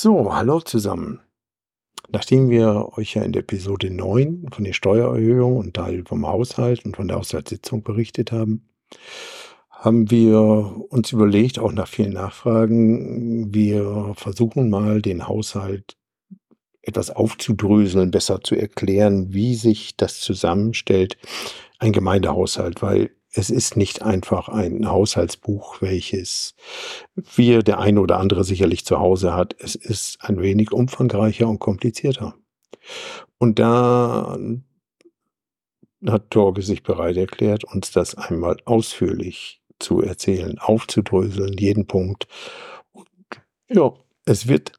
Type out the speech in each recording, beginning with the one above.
So, hallo zusammen. Nachdem wir euch ja in der Episode 9 von der Steuererhöhung und Teil vom Haushalt und von der Haushaltssitzung berichtet haben, haben wir uns überlegt, auch nach vielen Nachfragen, wir versuchen mal den Haushalt etwas aufzudröseln, besser zu erklären, wie sich das zusammenstellt, ein Gemeindehaushalt, weil es ist nicht einfach ein Haushaltsbuch, welches wir, der eine oder andere sicherlich zu Hause hat. Es ist ein wenig umfangreicher und komplizierter. Und da hat Torge sich bereit erklärt, uns das einmal ausführlich zu erzählen, aufzudröseln, jeden Punkt. Und ja, es wird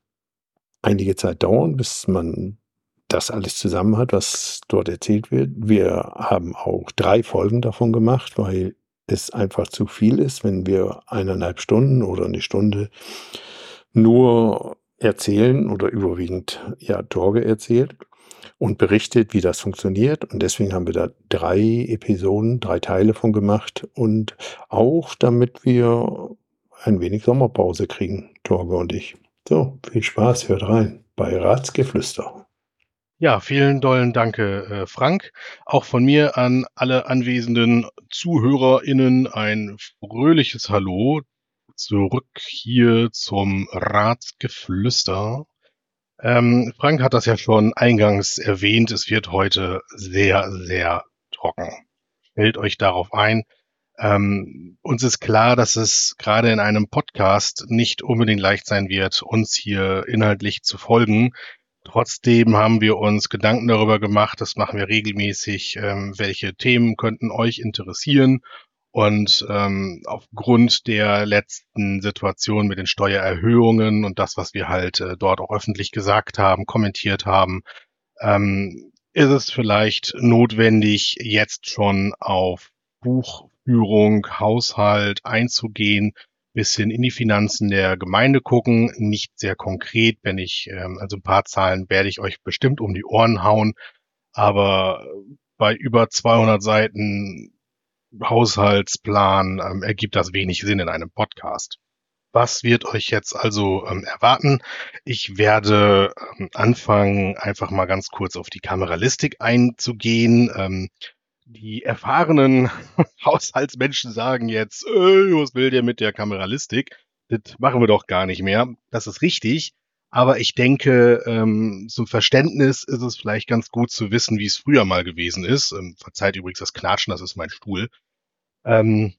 einige Zeit dauern, bis man das alles zusammen hat, was dort erzählt wird. Wir haben auch drei Folgen davon gemacht, weil es einfach zu viel ist, wenn wir eineinhalb Stunden oder eine Stunde nur erzählen oder überwiegend ja Torge erzählt und berichtet, wie das funktioniert. Und deswegen haben wir da drei Episoden, drei Teile von gemacht und auch damit wir ein wenig Sommerpause kriegen, Torge und ich. So, viel Spaß, hört rein bei Ratsgeflüster. Ja, vielen dollen Danke, äh, Frank. Auch von mir an alle anwesenden ZuhörerInnen ein fröhliches Hallo zurück hier zum Ratsgeflüster. Ähm, Frank hat das ja schon eingangs erwähnt. Es wird heute sehr, sehr trocken. Stellt euch darauf ein. Ähm, uns ist klar, dass es gerade in einem Podcast nicht unbedingt leicht sein wird, uns hier inhaltlich zu folgen. Trotzdem haben wir uns Gedanken darüber gemacht, das machen wir regelmäßig, ähm, welche Themen könnten euch interessieren. Und ähm, aufgrund der letzten Situation mit den Steuererhöhungen und das, was wir halt äh, dort auch öffentlich gesagt haben, kommentiert haben, ähm, ist es vielleicht notwendig, jetzt schon auf Buchführung, Haushalt einzugehen, bisschen in die Finanzen der Gemeinde gucken, nicht sehr konkret, wenn ich, ähm, also ein paar Zahlen werde ich euch bestimmt um die Ohren hauen, aber bei über 200 Seiten Haushaltsplan ähm, ergibt das wenig Sinn in einem Podcast. Was wird euch jetzt also ähm, erwarten? Ich werde ähm, anfangen, einfach mal ganz kurz auf die Kameralistik einzugehen. Ähm, die erfahrenen Haushaltsmenschen sagen jetzt, äh, was will der mit der Kameralistik? Das machen wir doch gar nicht mehr. Das ist richtig. Aber ich denke, ähm, zum Verständnis ist es vielleicht ganz gut zu wissen, wie es früher mal gewesen ist. Ähm, verzeiht übrigens das Knatschen, das ist mein Stuhl. Ähm,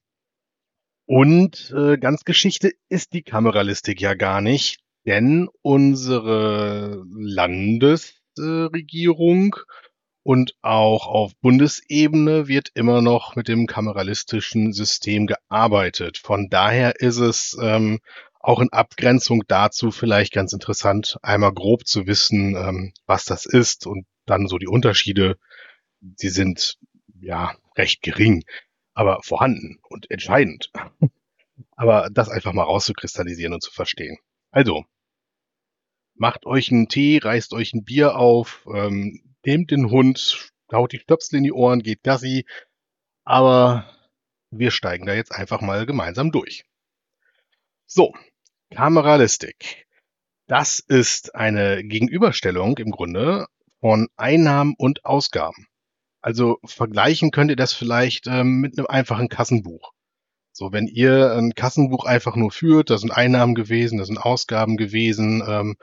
und äh, ganz Geschichte ist die Kameralistik ja gar nicht, denn unsere Landesregierung äh, und auch auf Bundesebene wird immer noch mit dem kameralistischen System gearbeitet. Von daher ist es ähm, auch in Abgrenzung dazu vielleicht ganz interessant, einmal grob zu wissen, ähm, was das ist und dann so die Unterschiede. Sie sind ja recht gering, aber vorhanden und entscheidend. aber das einfach mal rauszukristallisieren und zu verstehen. Also, macht euch einen Tee, reißt euch ein Bier auf, ähm, nehmt den Hund, haut die Stöpsel in die Ohren, geht Gassi. Aber wir steigen da jetzt einfach mal gemeinsam durch. So, Kameralistik. Das ist eine Gegenüberstellung im Grunde von Einnahmen und Ausgaben. Also vergleichen könnt ihr das vielleicht ähm, mit einem einfachen Kassenbuch. So, wenn ihr ein Kassenbuch einfach nur führt, da sind Einnahmen gewesen, da sind Ausgaben gewesen, ähm,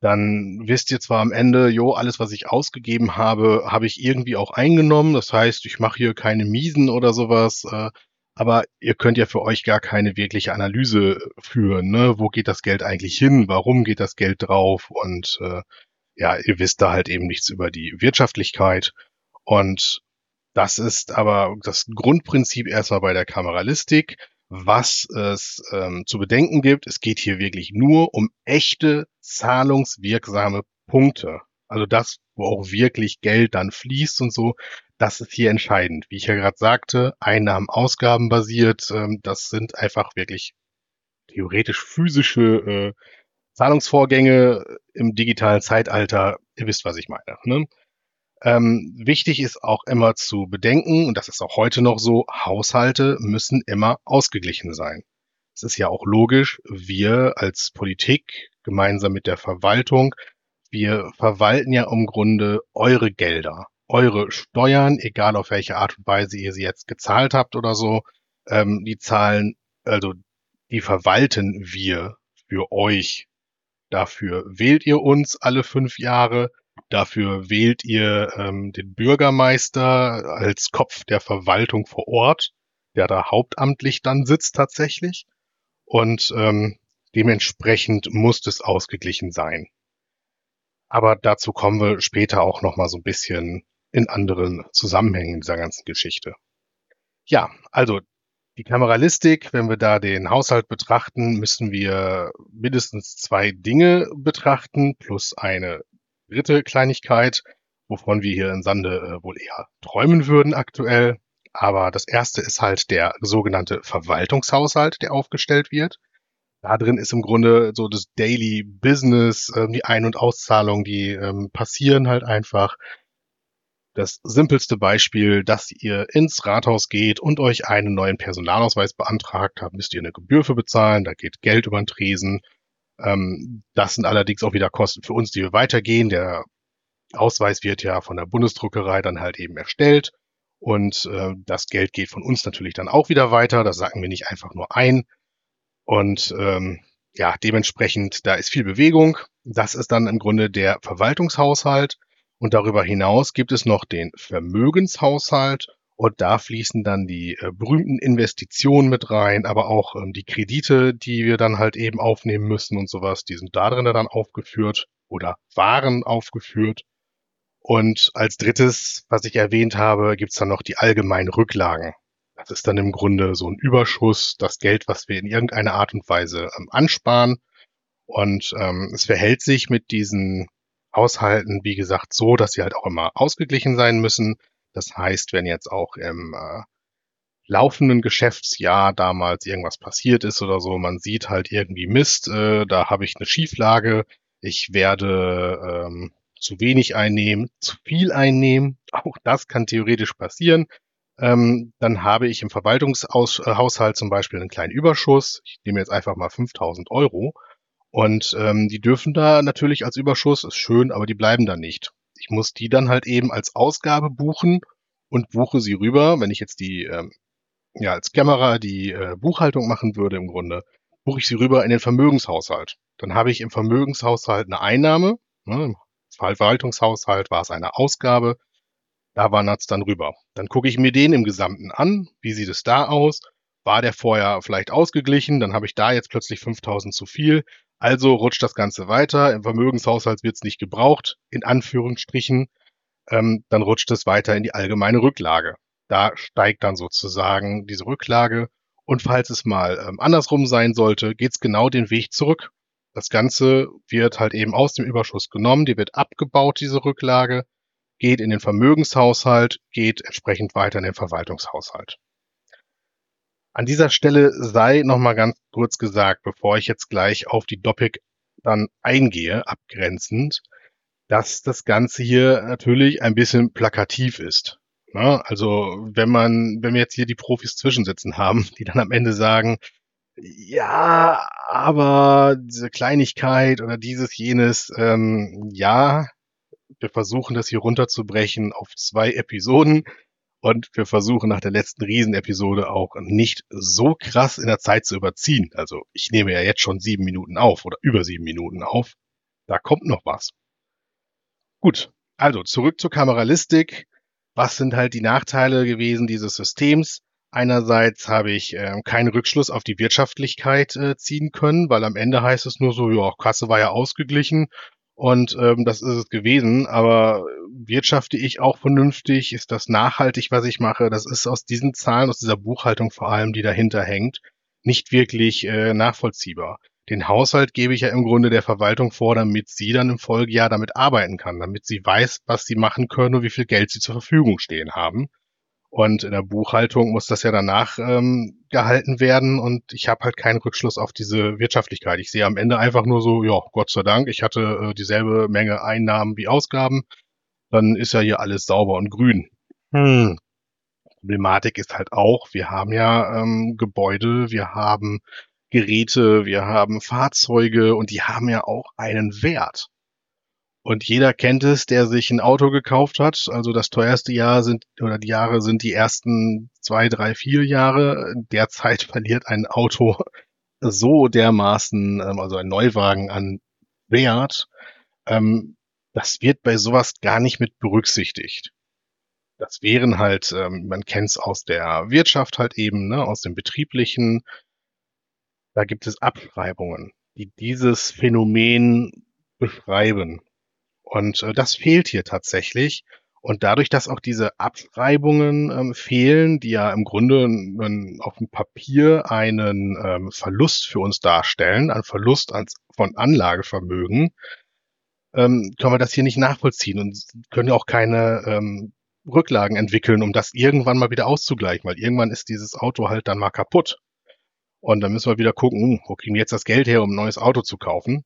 dann wisst ihr zwar am Ende, jo, alles, was ich ausgegeben habe, habe ich irgendwie auch eingenommen. Das heißt, ich mache hier keine Miesen oder sowas. Äh, aber ihr könnt ja für euch gar keine wirkliche Analyse führen. Ne? Wo geht das Geld eigentlich hin? Warum geht das Geld drauf? Und äh, ja, ihr wisst da halt eben nichts über die Wirtschaftlichkeit. Und das ist aber das Grundprinzip erstmal bei der Kameralistik was es ähm, zu bedenken gibt. Es geht hier wirklich nur um echte zahlungswirksame Punkte. Also das, wo auch wirklich Geld dann fließt und so, das ist hier entscheidend. Wie ich ja gerade sagte, Einnahmen, Ausgaben basiert, ähm, das sind einfach wirklich theoretisch physische äh, Zahlungsvorgänge im digitalen Zeitalter. Ihr wisst, was ich meine. Ne? Ähm, wichtig ist auch immer zu bedenken, und das ist auch heute noch so, Haushalte müssen immer ausgeglichen sein. Es ist ja auch logisch, wir als Politik gemeinsam mit der Verwaltung. Wir verwalten ja im Grunde eure Gelder, eure Steuern, egal auf welche Art und Weise ihr sie jetzt gezahlt habt oder so. Ähm, die zahlen, also die verwalten wir für euch. Dafür wählt ihr uns alle fünf Jahre. Dafür wählt ihr ähm, den Bürgermeister als Kopf der Verwaltung vor Ort, der da hauptamtlich dann sitzt tatsächlich. Und ähm, dementsprechend muss es ausgeglichen sein. Aber dazu kommen wir später auch noch mal so ein bisschen in anderen Zusammenhängen dieser ganzen Geschichte. Ja, also die Kameralistik, wenn wir da den Haushalt betrachten, müssen wir mindestens zwei Dinge betrachten, plus eine dritte Kleinigkeit, wovon wir hier in Sande äh, wohl eher träumen würden aktuell. Aber das erste ist halt der sogenannte Verwaltungshaushalt, der aufgestellt wird. Da drin ist im Grunde so das Daily Business, äh, die Ein- und Auszahlungen, die ähm, passieren halt einfach das simpelste Beispiel, dass ihr ins Rathaus geht und euch einen neuen Personalausweis beantragt habt, müsst ihr eine Gebühr für bezahlen, da geht Geld über den Tresen. Ähm, das sind allerdings auch wieder Kosten für uns, die wir weitergehen. Der Ausweis wird ja von der Bundesdruckerei dann halt eben erstellt und äh, das Geld geht von uns natürlich dann auch wieder weiter. Das sagen wir nicht einfach nur ein. Und ähm, ja, dementsprechend, da ist viel Bewegung. Das ist dann im Grunde der Verwaltungshaushalt. Und darüber hinaus gibt es noch den Vermögenshaushalt und da fließen dann die äh, berühmten Investitionen mit rein, aber auch ähm, die Kredite, die wir dann halt eben aufnehmen müssen und sowas, die sind da drin dann aufgeführt oder waren aufgeführt. Und als drittes, was ich erwähnt habe, gibt's dann noch die allgemeinen Rücklagen. Das ist dann im Grunde so ein Überschuss, das Geld, was wir in irgendeiner Art und Weise ähm, ansparen. Und ähm, es verhält sich mit diesen Haushalten, wie gesagt, so, dass sie halt auch immer ausgeglichen sein müssen. Das heißt, wenn jetzt auch im äh, laufenden Geschäftsjahr damals irgendwas passiert ist oder so, man sieht halt irgendwie Mist, äh, da habe ich eine Schieflage, ich werde ähm, zu wenig einnehmen, zu viel einnehmen, auch das kann theoretisch passieren. Ähm, dann habe ich im Verwaltungshaushalt zum Beispiel einen kleinen Überschuss. Ich nehme jetzt einfach mal 5000 Euro und ähm, die dürfen da natürlich als Überschuss, ist schön, aber die bleiben da nicht. Ich muss die dann halt eben als Ausgabe buchen und buche sie rüber. Wenn ich jetzt die, ähm, ja, als Kämmerer die äh, Buchhaltung machen würde im Grunde, buche ich sie rüber in den Vermögenshaushalt. Dann habe ich im Vermögenshaushalt eine Einnahme. Ne, Im Verwaltungshaushalt war es eine Ausgabe. Da wandert es dann rüber. Dann gucke ich mir den im Gesamten an. Wie sieht es da aus? War der vorher vielleicht ausgeglichen? Dann habe ich da jetzt plötzlich 5000 zu viel. Also rutscht das Ganze weiter. Im Vermögenshaushalt wird es nicht gebraucht, in Anführungsstrichen. Ähm, dann rutscht es weiter in die allgemeine Rücklage. Da steigt dann sozusagen diese Rücklage. Und falls es mal ähm, andersrum sein sollte, geht es genau den Weg zurück. Das Ganze wird halt eben aus dem Überschuss genommen, die wird abgebaut, diese Rücklage, geht in den Vermögenshaushalt, geht entsprechend weiter in den Verwaltungshaushalt. An dieser Stelle sei nochmal ganz kurz gesagt, bevor ich jetzt gleich auf die Doppik dann eingehe, abgrenzend, dass das Ganze hier natürlich ein bisschen plakativ ist. Ja, also wenn man, wenn wir jetzt hier die Profis zwischensitzen haben, die dann am Ende sagen, ja, aber diese Kleinigkeit oder dieses, jenes, ähm, ja, wir versuchen das hier runterzubrechen auf zwei Episoden. Und wir versuchen nach der letzten Riesenepisode auch nicht so krass in der Zeit zu überziehen. Also ich nehme ja jetzt schon sieben Minuten auf oder über sieben Minuten auf. Da kommt noch was. Gut, also zurück zur Kameralistik. Was sind halt die Nachteile gewesen dieses Systems? Einerseits habe ich äh, keinen Rückschluss auf die Wirtschaftlichkeit äh, ziehen können, weil am Ende heißt es nur so, ja, Kasse war ja ausgeglichen und ähm, das ist es gewesen. Aber wirtschafte ich auch vernünftig? Ist das nachhaltig, was ich mache? Das ist aus diesen Zahlen, aus dieser Buchhaltung vor allem, die dahinter hängt, nicht wirklich äh, nachvollziehbar. Den Haushalt gebe ich ja im Grunde der Verwaltung vor, damit sie dann im Folgejahr damit arbeiten kann, damit sie weiß, was sie machen können und wie viel Geld sie zur Verfügung stehen haben. Und in der Buchhaltung muss das ja danach ähm, gehalten werden und ich habe halt keinen Rückschluss auf diese Wirtschaftlichkeit. Ich sehe am Ende einfach nur so, ja, Gott sei Dank, ich hatte äh, dieselbe Menge Einnahmen wie Ausgaben. Dann ist ja hier alles sauber und grün. Hm. Problematik ist halt auch, wir haben ja ähm, Gebäude, wir haben Geräte, wir haben Fahrzeuge und die haben ja auch einen Wert. Und jeder kennt es, der sich ein Auto gekauft hat. Also das teuerste Jahr sind, oder die Jahre sind die ersten zwei, drei, vier Jahre. Derzeit verliert ein Auto so dermaßen, ähm, also ein Neuwagen an Wert. Ähm, das wird bei sowas gar nicht mit berücksichtigt. Das wären halt, ähm, man kennt es aus der Wirtschaft halt eben, ne, aus dem betrieblichen. Da gibt es Abschreibungen, die dieses Phänomen beschreiben. Und äh, das fehlt hier tatsächlich. Und dadurch, dass auch diese Abschreibungen ähm, fehlen, die ja im Grunde n, auf dem Papier einen ähm, Verlust für uns darstellen, ein Verlust als, von Anlagevermögen, ähm, können wir das hier nicht nachvollziehen und können ja auch keine ähm, Rücklagen entwickeln, um das irgendwann mal wieder auszugleichen, weil irgendwann ist dieses Auto halt dann mal kaputt. Und dann müssen wir wieder gucken, hm, wo kriegen wir jetzt das Geld her, um ein neues Auto zu kaufen?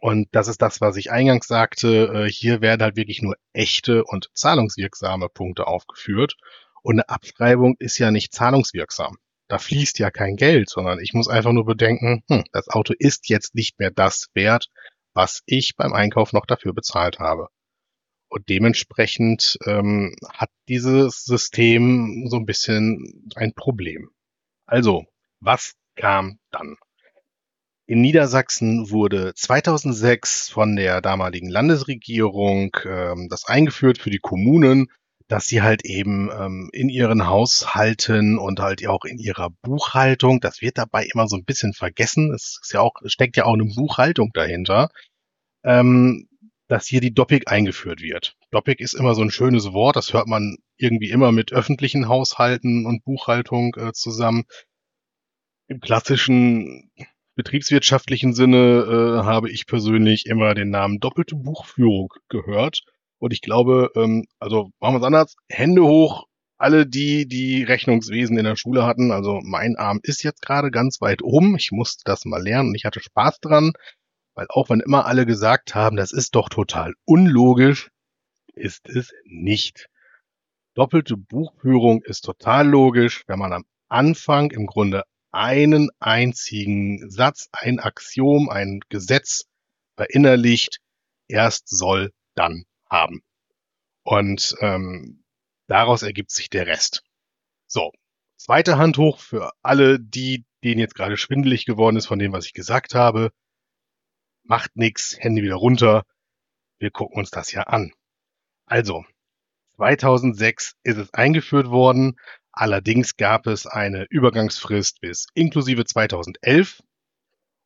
Und das ist das, was ich eingangs sagte. Äh, hier werden halt wirklich nur echte und zahlungswirksame Punkte aufgeführt. Und eine Abschreibung ist ja nicht zahlungswirksam. Da fließt ja kein Geld, sondern ich muss einfach nur bedenken, hm, das Auto ist jetzt nicht mehr das wert, was ich beim Einkauf noch dafür bezahlt habe. Und dementsprechend ähm, hat dieses System so ein bisschen ein Problem. Also, was kam dann? In Niedersachsen wurde 2006 von der damaligen Landesregierung ähm, das eingeführt für die Kommunen, dass sie halt eben ähm, in ihren Haushalten und halt auch in ihrer Buchhaltung, das wird dabei immer so ein bisschen vergessen, es ist ja auch, steckt ja auch eine Buchhaltung dahinter, ähm, dass hier die Doppik eingeführt wird. Doppik ist immer so ein schönes Wort, das hört man irgendwie immer mit öffentlichen Haushalten und Buchhaltung äh, zusammen. Im klassischen betriebswirtschaftlichen Sinne äh, habe ich persönlich immer den Namen doppelte Buchführung gehört. Und ich glaube, ähm, also machen wir es anders, Hände hoch, alle die, die Rechnungswesen in der Schule hatten. Also mein Arm ist jetzt gerade ganz weit oben. Ich musste das mal lernen und ich hatte Spaß dran. Weil auch wenn immer alle gesagt haben, das ist doch total unlogisch, ist es nicht. Doppelte Buchführung ist total logisch, wenn man am Anfang im Grunde einen einzigen Satz, ein Axiom, ein Gesetz verinnerlicht, erst soll, dann haben. Und ähm, daraus ergibt sich der Rest. So, zweite Hand hoch für alle, die, denen jetzt gerade schwindelig geworden ist von dem, was ich gesagt habe. Macht nix, Hände wieder runter. Wir gucken uns das ja an. Also, 2006 ist es eingeführt worden Allerdings gab es eine Übergangsfrist bis inklusive 2011.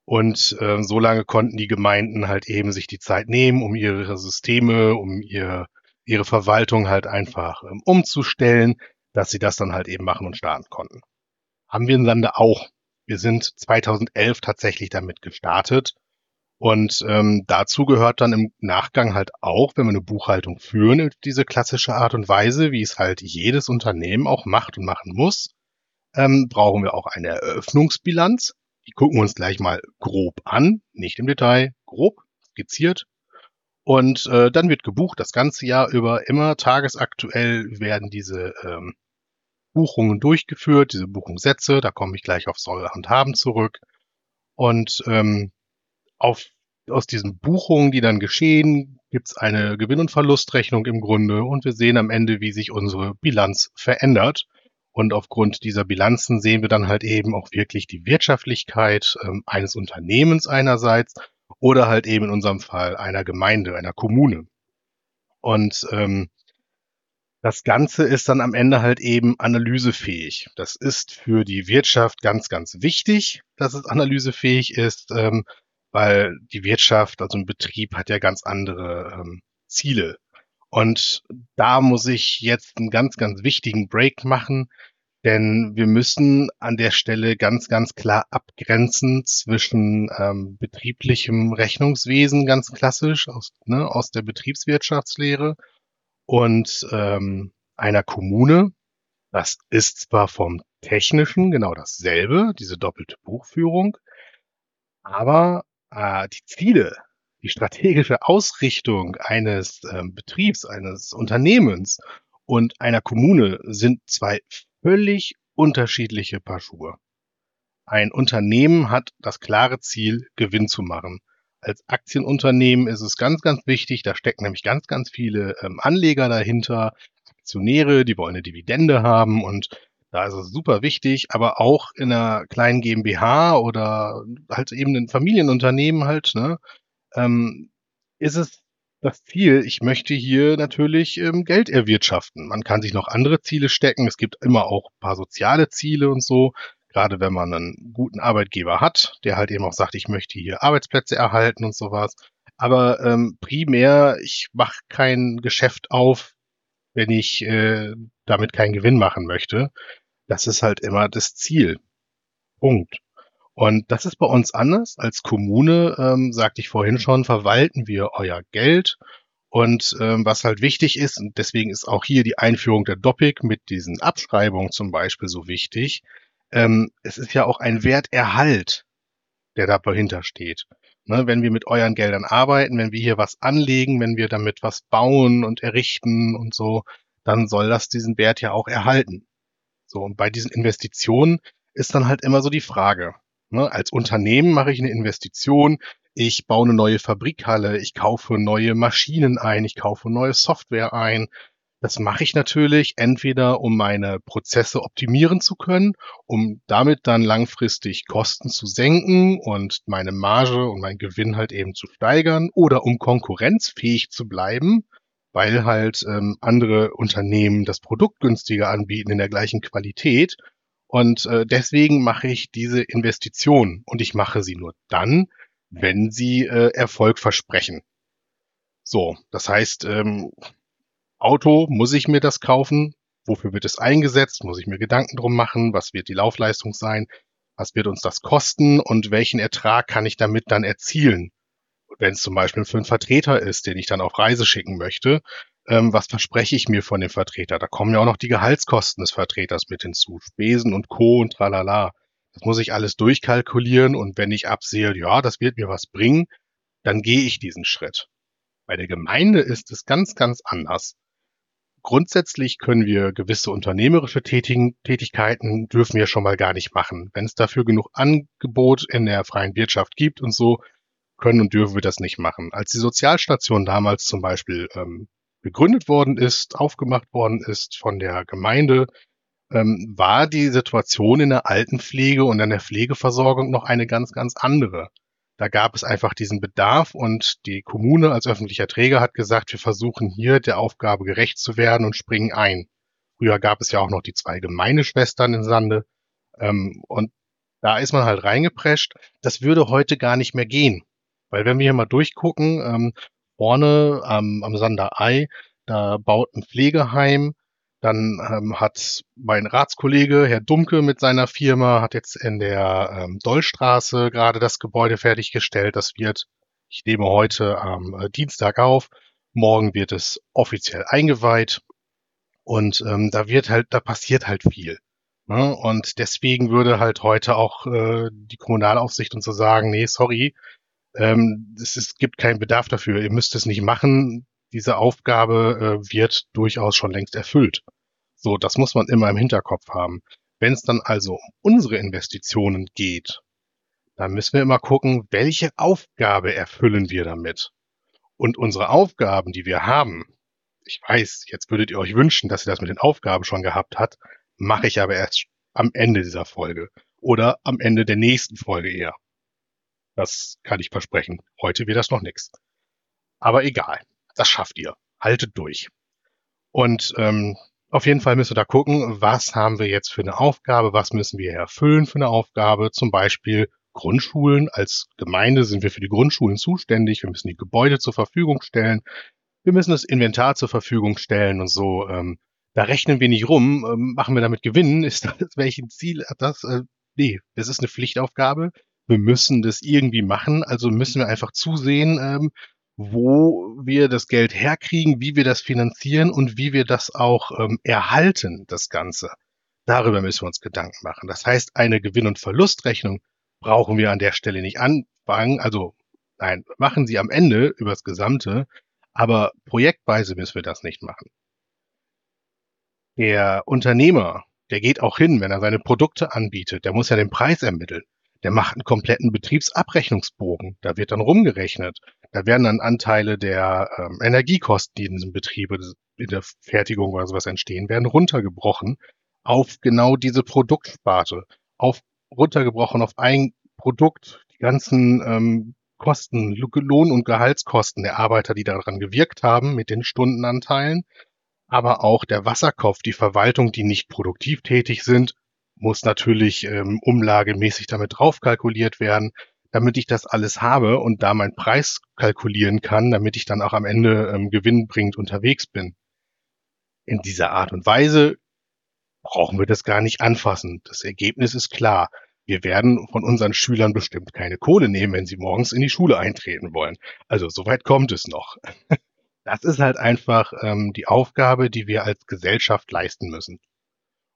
Und äh, so lange konnten die Gemeinden halt eben sich die Zeit nehmen, um ihre Systeme, um ihr, ihre Verwaltung halt einfach ähm, umzustellen, dass sie das dann halt eben machen und starten konnten. Haben wir in Sande auch. Wir sind 2011 tatsächlich damit gestartet und ähm, dazu gehört dann im Nachgang halt auch, wenn wir eine Buchhaltung führen, diese klassische Art und Weise, wie es halt jedes Unternehmen auch macht und machen muss, ähm, brauchen wir auch eine Eröffnungsbilanz. Die gucken wir uns gleich mal grob an, nicht im Detail, grob skizziert. Und äh, dann wird gebucht das ganze Jahr über. Immer tagesaktuell werden diese ähm, Buchungen durchgeführt, diese Buchungssätze. Da komme ich gleich auf Soll und Haben zurück. Und ähm, auf, aus diesen Buchungen, die dann geschehen, gibt es eine Gewinn- und Verlustrechnung im Grunde und wir sehen am Ende, wie sich unsere Bilanz verändert. Und aufgrund dieser Bilanzen sehen wir dann halt eben auch wirklich die Wirtschaftlichkeit ähm, eines Unternehmens einerseits oder halt eben in unserem Fall einer Gemeinde, einer Kommune. Und ähm, das Ganze ist dann am Ende halt eben analysefähig. Das ist für die Wirtschaft ganz, ganz wichtig, dass es analysefähig ist, ähm, weil die Wirtschaft, also ein Betrieb hat ja ganz andere ähm, Ziele. Und da muss ich jetzt einen ganz, ganz wichtigen Break machen, denn wir müssen an der Stelle ganz, ganz klar abgrenzen zwischen ähm, betrieblichem Rechnungswesen, ganz klassisch aus, ne, aus der Betriebswirtschaftslehre, und ähm, einer Kommune. Das ist zwar vom Technischen genau dasselbe, diese doppelte Buchführung, aber äh, die Ziele, die strategische Ausrichtung eines äh, Betriebs, eines Unternehmens und einer Kommune sind zwei völlig unterschiedliche Paar Schuhe. Ein Unternehmen hat das klare Ziel, Gewinn zu machen. Als Aktienunternehmen ist es ganz, ganz wichtig, da stecken nämlich ganz, ganz viele ähm, Anleger dahinter, Aktionäre, die wollen eine Dividende haben und da ist es super wichtig, aber auch in einer kleinen GmbH oder halt eben ein Familienunternehmen halt, ne, ähm, ist es das Ziel, ich möchte hier natürlich ähm, Geld erwirtschaften. Man kann sich noch andere Ziele stecken. Es gibt immer auch ein paar soziale Ziele und so. Gerade wenn man einen guten Arbeitgeber hat, der halt eben auch sagt, ich möchte hier Arbeitsplätze erhalten und sowas. Aber ähm, primär, ich mache kein Geschäft auf, wenn ich äh, damit keinen Gewinn machen möchte. Das ist halt immer das Ziel. Punkt. Und das ist bei uns anders. Als Kommune, ähm, sagte ich vorhin schon, verwalten wir euer Geld. Und ähm, was halt wichtig ist, und deswegen ist auch hier die Einführung der Doppik mit diesen Abschreibungen zum Beispiel so wichtig, ähm, es ist ja auch ein Werterhalt, der da dahinter steht. Ne, wenn wir mit euren Geldern arbeiten, wenn wir hier was anlegen, wenn wir damit was bauen und errichten und so, dann soll das diesen Wert ja auch erhalten. So, und bei diesen Investitionen ist dann halt immer so die Frage, Ne? Als Unternehmen mache ich eine Investition, ich baue eine neue Fabrikhalle, ich kaufe neue Maschinen ein, ich kaufe neue Software ein. Das mache ich natürlich entweder, um meine Prozesse optimieren zu können, um damit dann langfristig Kosten zu senken und meine Marge und mein Gewinn halt eben zu steigern oder um konkurrenzfähig zu bleiben, weil halt ähm, andere Unternehmen das Produkt günstiger anbieten in der gleichen Qualität und äh, deswegen mache ich diese Investition und ich mache sie nur dann, wenn sie äh, Erfolg versprechen. So, das heißt, ähm, Auto, muss ich mir das kaufen? Wofür wird es eingesetzt? Muss ich mir Gedanken drum machen? Was wird die Laufleistung sein? Was wird uns das kosten? Und welchen Ertrag kann ich damit dann erzielen? Wenn es zum Beispiel für einen Vertreter ist, den ich dann auf Reise schicken möchte, ähm, was verspreche ich mir von dem Vertreter? Da kommen ja auch noch die Gehaltskosten des Vertreters mit hinzu, Spesen und Co. und tralala. Das muss ich alles durchkalkulieren und wenn ich absehe, ja, das wird mir was bringen, dann gehe ich diesen Schritt. Bei der Gemeinde ist es ganz, ganz anders. Grundsätzlich können wir gewisse unternehmerische Tätigkeiten dürfen wir schon mal gar nicht machen. Wenn es dafür genug Angebot in der freien Wirtschaft gibt und so, können und dürfen wir das nicht machen. Als die Sozialstation damals zum Beispiel ähm, gegründet worden ist, aufgemacht worden ist von der Gemeinde, ähm, war die Situation in der Altenpflege und in der Pflegeversorgung noch eine ganz, ganz andere. Da gab es einfach diesen Bedarf und die Kommune als öffentlicher Träger hat gesagt, wir versuchen hier der Aufgabe gerecht zu werden und springen ein. Früher gab es ja auch noch die zwei Gemeindeschwestern in Sande. Ähm, und da ist man halt reingeprescht. Das würde heute gar nicht mehr gehen. Weil wenn wir hier mal durchgucken, ähm, vorne ähm, am Sander Ei, da baut ein Pflegeheim. Dann ähm, hat mein Ratskollege, Herr Dumke, mit seiner Firma, hat jetzt in der ähm, Dollstraße gerade das Gebäude fertiggestellt. Das wird, ich nehme heute am äh, Dienstag auf, morgen wird es offiziell eingeweiht. Und ähm, da wird halt, da passiert halt viel. Ne? Und deswegen würde halt heute auch äh, die Kommunalaufsicht uns so sagen, nee, sorry, ähm, es, es gibt keinen Bedarf dafür. Ihr müsst es nicht machen. Diese Aufgabe äh, wird durchaus schon längst erfüllt. So, das muss man immer im Hinterkopf haben. Wenn es dann also um unsere Investitionen geht, dann müssen wir immer gucken, welche Aufgabe erfüllen wir damit. Und unsere Aufgaben, die wir haben, ich weiß, jetzt würdet ihr euch wünschen, dass ihr das mit den Aufgaben schon gehabt habt, mache ich aber erst am Ende dieser Folge oder am Ende der nächsten Folge eher. Das kann ich versprechen. Heute wird das noch nichts. Aber egal, das schafft ihr. Haltet durch. Und ähm, auf jeden Fall müsst ihr da gucken, was haben wir jetzt für eine Aufgabe, was müssen wir erfüllen für eine Aufgabe. Zum Beispiel Grundschulen. Als Gemeinde sind wir für die Grundschulen zuständig. Wir müssen die Gebäude zur Verfügung stellen. Wir müssen das Inventar zur Verfügung stellen und so. Ähm, da rechnen wir nicht rum. Ähm, machen wir damit Gewinn? Ist das, welchen Ziel hat das? Äh, nee, das ist eine Pflichtaufgabe wir müssen das irgendwie machen, also müssen wir einfach zusehen, ähm, wo wir das Geld herkriegen, wie wir das finanzieren und wie wir das auch ähm, erhalten, das Ganze. Darüber müssen wir uns Gedanken machen. Das heißt, eine Gewinn- und Verlustrechnung brauchen wir an der Stelle nicht anfangen. Also nein, machen sie am Ende übers Gesamte, aber projektweise müssen wir das nicht machen. Der Unternehmer der geht auch hin, wenn er seine Produkte anbietet. Der muss ja den Preis ermitteln. Der macht einen kompletten Betriebsabrechnungsbogen. Da wird dann rumgerechnet. Da werden dann Anteile der ähm, Energiekosten, die in diesem Betrieb in der Fertigung oder sowas entstehen, werden runtergebrochen auf genau diese Produktsparte, auf runtergebrochen auf ein Produkt, die ganzen ähm, Kosten, Lohn- und Gehaltskosten der Arbeiter, die daran gewirkt haben mit den Stundenanteilen, aber auch der Wasserkopf, die Verwaltung, die nicht produktiv tätig sind, muss natürlich ähm, umlagemäßig damit drauf kalkuliert werden, damit ich das alles habe und da meinen Preis kalkulieren kann, damit ich dann auch am Ende ähm, gewinnbringend unterwegs bin. In dieser Art und Weise brauchen wir das gar nicht anfassen. Das Ergebnis ist klar. Wir werden von unseren Schülern bestimmt keine Kohle nehmen, wenn sie morgens in die Schule eintreten wollen. Also soweit kommt es noch. Das ist halt einfach ähm, die Aufgabe, die wir als Gesellschaft leisten müssen.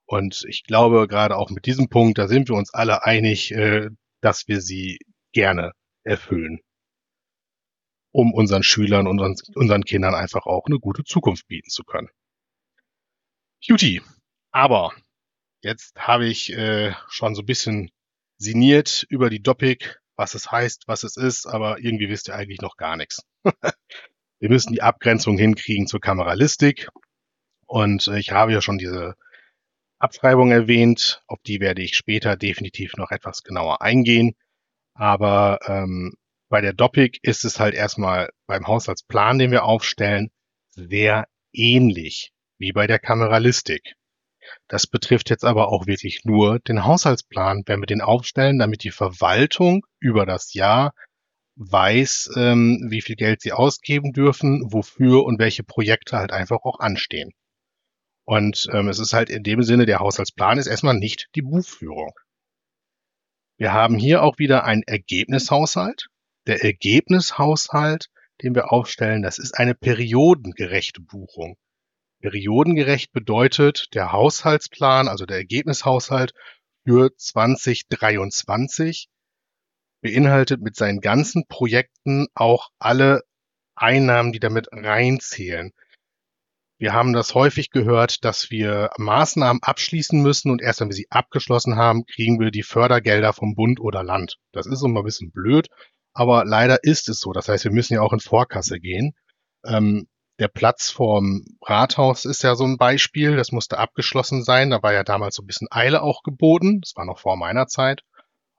Und ich glaube, gerade auch mit diesem Punkt, da sind wir uns alle einig, äh, dass wir sie gerne erfüllen, um unseren Schülern und unseren, Kindern einfach auch eine gute Zukunft bieten zu können. Juti, aber jetzt habe ich äh, schon so ein bisschen sinniert über die Doppik, was es heißt, was es ist, aber irgendwie wisst ihr eigentlich noch gar nichts. Wir müssen die Abgrenzung hinkriegen zur Kameralistik. Und äh, ich habe ja schon diese Abschreibung erwähnt, auf die werde ich später definitiv noch etwas genauer eingehen. Aber ähm, bei der Doppik ist es halt erstmal beim Haushaltsplan, den wir aufstellen, sehr ähnlich wie bei der Kameralistik. Das betrifft jetzt aber auch wirklich nur den Haushaltsplan, wenn wir den aufstellen, damit die Verwaltung über das Jahr weiß, ähm, wie viel Geld sie ausgeben dürfen, wofür und welche Projekte halt einfach auch anstehen. Und ähm, es ist halt in dem Sinne, der Haushaltsplan ist erstmal nicht die Buchführung. Wir haben hier auch wieder einen Ergebnishaushalt. Der Ergebnishaushalt, den wir aufstellen, das ist eine periodengerechte Buchung. Periodengerecht bedeutet der Haushaltsplan, also der Ergebnishaushalt für 2023 beinhaltet mit seinen ganzen Projekten auch alle Einnahmen, die damit reinzählen. Wir haben das häufig gehört, dass wir Maßnahmen abschließen müssen und erst wenn wir sie abgeschlossen haben, kriegen wir die Fördergelder vom Bund oder Land. Das ist immer ein bisschen blöd, aber leider ist es so. Das heißt, wir müssen ja auch in Vorkasse gehen. Ähm, der Platz vorm Rathaus ist ja so ein Beispiel. Das musste abgeschlossen sein. Da war ja damals so ein bisschen Eile auch geboten. Das war noch vor meiner Zeit.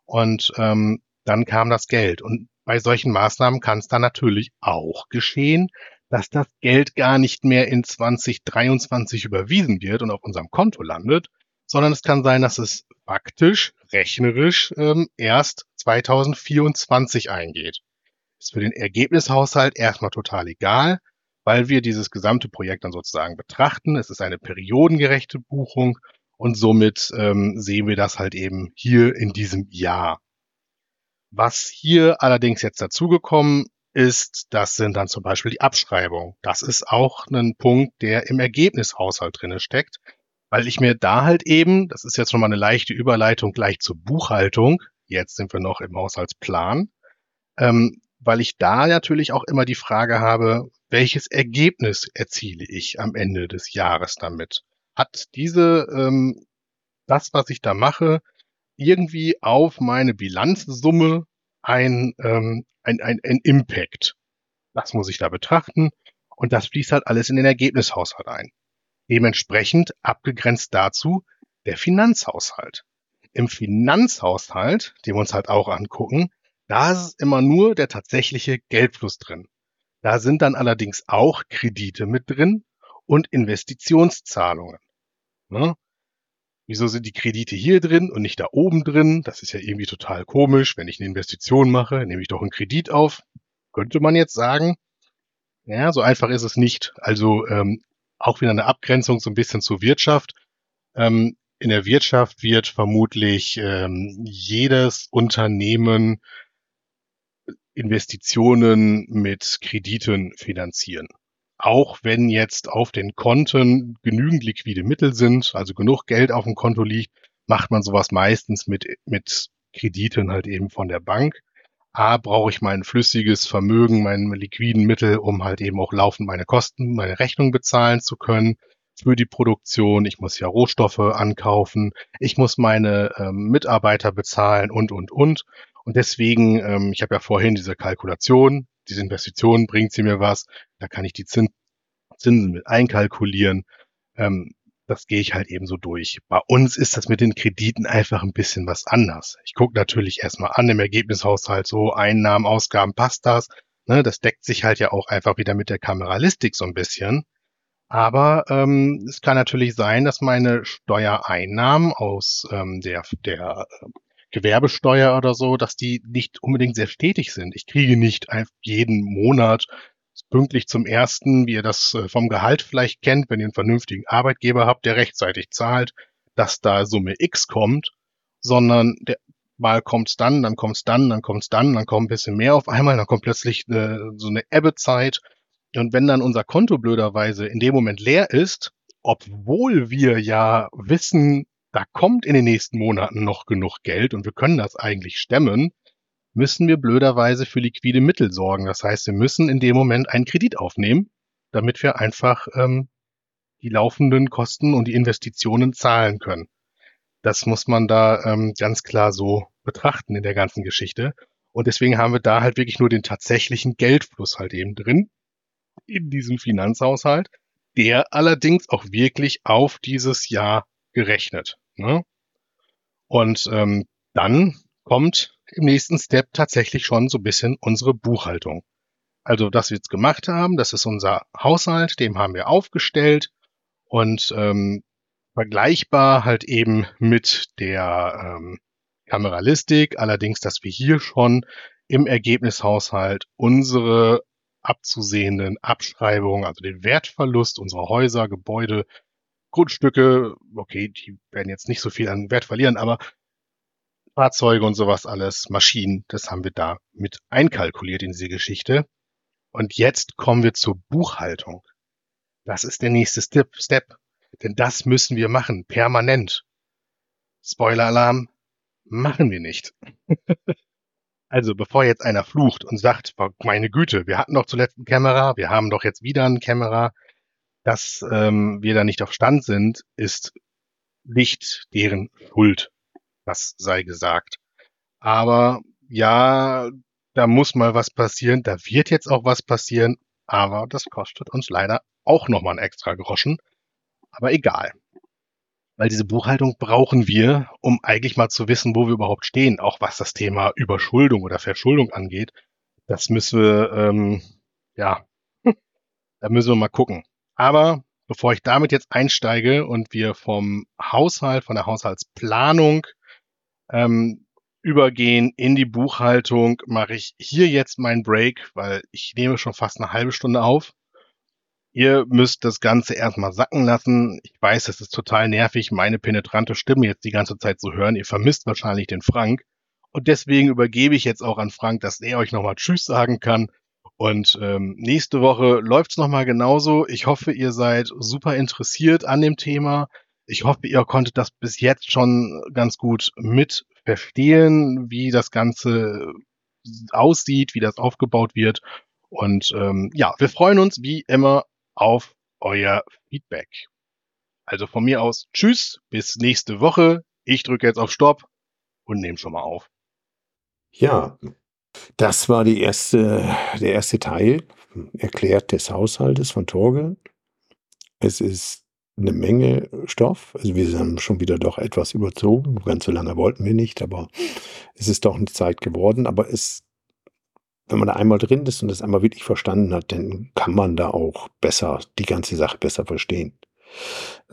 Und ähm, dann kam das Geld. Und bei solchen Maßnahmen kann es dann natürlich auch geschehen, dass das Geld gar nicht mehr in 2023 überwiesen wird und auf unserem Konto landet, sondern es kann sein, dass es faktisch, rechnerisch ähm, erst 2024 eingeht. Ist für den Ergebnishaushalt erstmal total egal weil wir dieses gesamte Projekt dann sozusagen betrachten. Es ist eine periodengerechte Buchung und somit ähm, sehen wir das halt eben hier in diesem Jahr. Was hier allerdings jetzt dazugekommen ist, das sind dann zum Beispiel die Abschreibungen. Das ist auch ein Punkt, der im Ergebnishaushalt drinne steckt, weil ich mir da halt eben, das ist jetzt schon mal eine leichte Überleitung gleich zur Buchhaltung, jetzt sind wir noch im Haushaltsplan, ähm, weil ich da natürlich auch immer die Frage habe, welches Ergebnis erziele ich am Ende des Jahres damit? Hat diese, ähm, das, was ich da mache, irgendwie auf meine Bilanzsumme ein, ähm, ein, ein, ein Impact? Das muss ich da betrachten und das fließt halt alles in den Ergebnishaushalt ein. Dementsprechend abgegrenzt dazu der Finanzhaushalt. Im Finanzhaushalt, den wir uns halt auch angucken, da ist immer nur der tatsächliche Geldfluss drin. Da sind dann allerdings auch Kredite mit drin und Investitionszahlungen. Ne? Wieso sind die Kredite hier drin und nicht da oben drin? Das ist ja irgendwie total komisch. Wenn ich eine Investition mache, nehme ich doch einen Kredit auf. Könnte man jetzt sagen. Ja, so einfach ist es nicht. Also ähm, auch wieder eine Abgrenzung so ein bisschen zur Wirtschaft. Ähm, in der Wirtschaft wird vermutlich ähm, jedes Unternehmen Investitionen mit Krediten finanzieren. Auch wenn jetzt auf den Konten genügend liquide Mittel sind, also genug Geld auf dem Konto liegt, macht man sowas meistens mit, mit Krediten halt eben von der Bank. A, brauche ich mein flüssiges Vermögen, meine liquiden Mittel, um halt eben auch laufend meine Kosten, meine Rechnung bezahlen zu können. für die Produktion, ich muss ja Rohstoffe ankaufen, ich muss meine ähm, Mitarbeiter bezahlen und, und, und. Und deswegen, ähm, ich habe ja vorhin diese Kalkulation, diese Investition, bringt sie mir was, da kann ich die Zins Zinsen mit einkalkulieren. Ähm, das gehe ich halt eben so durch. Bei uns ist das mit den Krediten einfach ein bisschen was anders. Ich gucke natürlich erstmal an im Ergebnishaushalt so Einnahmen, Ausgaben, passt das? Ne, das deckt sich halt ja auch einfach wieder mit der Kameralistik so ein bisschen. Aber ähm, es kann natürlich sein, dass meine Steuereinnahmen aus ähm, der, der Gewerbesteuer oder so, dass die nicht unbedingt sehr stetig sind. Ich kriege nicht jeden Monat pünktlich zum ersten, wie ihr das äh, vom Gehalt vielleicht kennt, wenn ihr einen vernünftigen Arbeitgeber habt, der rechtzeitig zahlt, dass da Summe X kommt, sondern der, mal kommt's dann, dann kommt's dann, dann kommt's dann, dann kommt ein bisschen mehr auf einmal, dann kommt plötzlich äh, so eine Ebbezeit. Und wenn dann unser Konto blöderweise in dem Moment leer ist, obwohl wir ja wissen, da kommt in den nächsten Monaten noch genug Geld und wir können das eigentlich stemmen, müssen wir blöderweise für liquide Mittel sorgen. Das heißt, wir müssen in dem Moment einen Kredit aufnehmen, damit wir einfach ähm, die laufenden Kosten und die Investitionen zahlen können. Das muss man da ähm, ganz klar so betrachten in der ganzen Geschichte. Und deswegen haben wir da halt wirklich nur den tatsächlichen Geldfluss halt eben drin in diesem Finanzhaushalt, der allerdings auch wirklich auf dieses Jahr gerechnet. Ne? Und ähm, dann kommt im nächsten Step tatsächlich schon so ein bisschen unsere Buchhaltung. Also, was wir jetzt gemacht haben, das ist unser Haushalt, dem haben wir aufgestellt und ähm, vergleichbar halt eben mit der ähm, Kameralistik, allerdings, dass wir hier schon im Ergebnishaushalt unsere abzusehenden Abschreibungen, also den Wertverlust unserer Häuser, Gebäude, Grundstücke, okay, die werden jetzt nicht so viel an Wert verlieren, aber Fahrzeuge und sowas alles, Maschinen, das haben wir da mit einkalkuliert in diese Geschichte. Und jetzt kommen wir zur Buchhaltung. Das ist der nächste Step, Step. Denn das müssen wir machen, permanent. Spoiler-Alarm, machen wir nicht. also, bevor jetzt einer flucht und sagt, meine Güte, wir hatten doch zuletzt eine Kamera, wir haben doch jetzt wieder eine Kamera, dass ähm, wir da nicht auf Stand sind, ist nicht deren Schuld das sei gesagt. Aber ja, da muss mal was passieren, da wird jetzt auch was passieren, aber das kostet uns leider auch nochmal einen extra Groschen. Aber egal. Weil diese Buchhaltung brauchen wir, um eigentlich mal zu wissen, wo wir überhaupt stehen, auch was das Thema Überschuldung oder Verschuldung angeht. Das müssen wir, ähm, ja, da müssen wir mal gucken. Aber bevor ich damit jetzt einsteige und wir vom Haushalt, von der Haushaltsplanung ähm, übergehen in die Buchhaltung, mache ich hier jetzt meinen Break, weil ich nehme schon fast eine halbe Stunde auf. Ihr müsst das Ganze erstmal sacken lassen. Ich weiß, es ist total nervig, meine penetrante Stimme jetzt die ganze Zeit zu hören. Ihr vermisst wahrscheinlich den Frank. Und deswegen übergebe ich jetzt auch an Frank, dass er euch nochmal Tschüss sagen kann. Und ähm, nächste Woche läuft's nochmal genauso. Ich hoffe, ihr seid super interessiert an dem Thema. Ich hoffe, ihr konntet das bis jetzt schon ganz gut mit verstehen, wie das Ganze aussieht, wie das aufgebaut wird. Und ähm, ja, wir freuen uns wie immer auf euer Feedback. Also von mir aus, tschüss, bis nächste Woche. Ich drücke jetzt auf Stopp und nehme schon mal auf. Ja, das war die erste, der erste Teil, erklärt des Haushaltes von Torge. Es ist eine Menge Stoff. Also wir haben schon wieder doch etwas überzogen. Ganz so lange wollten wir nicht, aber es ist doch eine Zeit geworden. Aber es, wenn man da einmal drin ist und das einmal wirklich verstanden hat, dann kann man da auch besser die ganze Sache besser verstehen.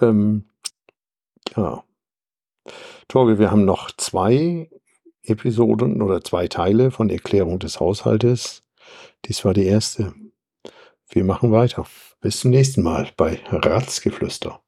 Ähm, ja. Torge, wir haben noch zwei Episoden oder zwei Teile von Erklärung des Haushaltes. Dies war die erste. Wir machen weiter. Bis zum nächsten Mal bei Ratzgeflüster.